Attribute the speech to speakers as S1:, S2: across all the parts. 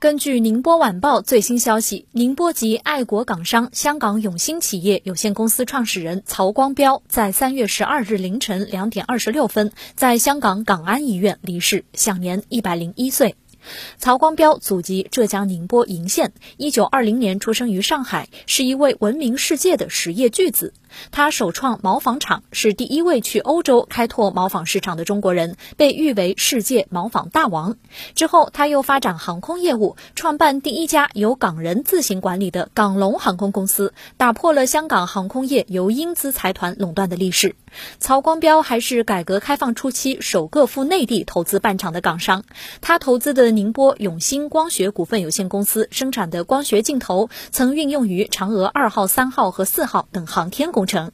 S1: 根据《宁波晚报》最新消息，宁波籍爱国港商香港永兴企业有限公司创始人曹光标在三月十二日凌晨两点二十六分在香港港安医院离世，享年一百零一岁。曹光标祖籍浙江宁波鄞县，一九二零年出生于上海，是一位闻名世界的实业巨子。他首创毛纺厂，是第一位去欧洲开拓毛纺市场的中国人，被誉为世界毛纺大王。之后，他又发展航空业务，创办第一家由港人自行管理的港龙航空公司，打破了香港航空业由英资财团垄断的历史。曹光标还是改革开放初期首个赴内地投资办厂的港商，他投资的宁波永兴光学股份有限公司生产的光学镜头，曾运用于嫦娥二号、三号和四号等航天工程。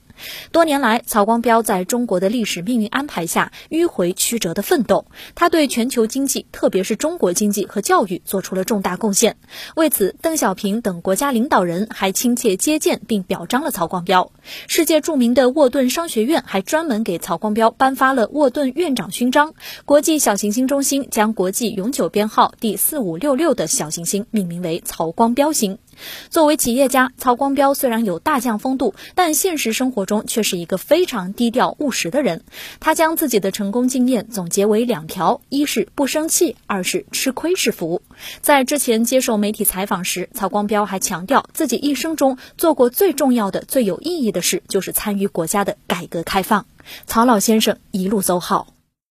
S1: 多年来，曹光标在中国的历史命运安排下迂回曲折的奋斗，他对全球经济，特别是中国经济和教育做出了重大贡献。为此，邓小平等国家领导人还亲切接见并表彰了曹光标。世界著名的沃顿商学院还专门给曹光标颁发了沃顿院长勋章。国际小行星中心将国际永久编号第四五六六的小行星命名为曹光标星。作为企业家，曹光标虽然有大将风度，但现实生活中却是一个非常低调务实的人。他将自己的成功经验总结为两条：一是不生气，二是吃亏是福。在之前接受媒体采访时，曹光标还强调，自己一生中做过最重要的、最有意义的事，就是参与国家的改革开放。曹老先生一路走好。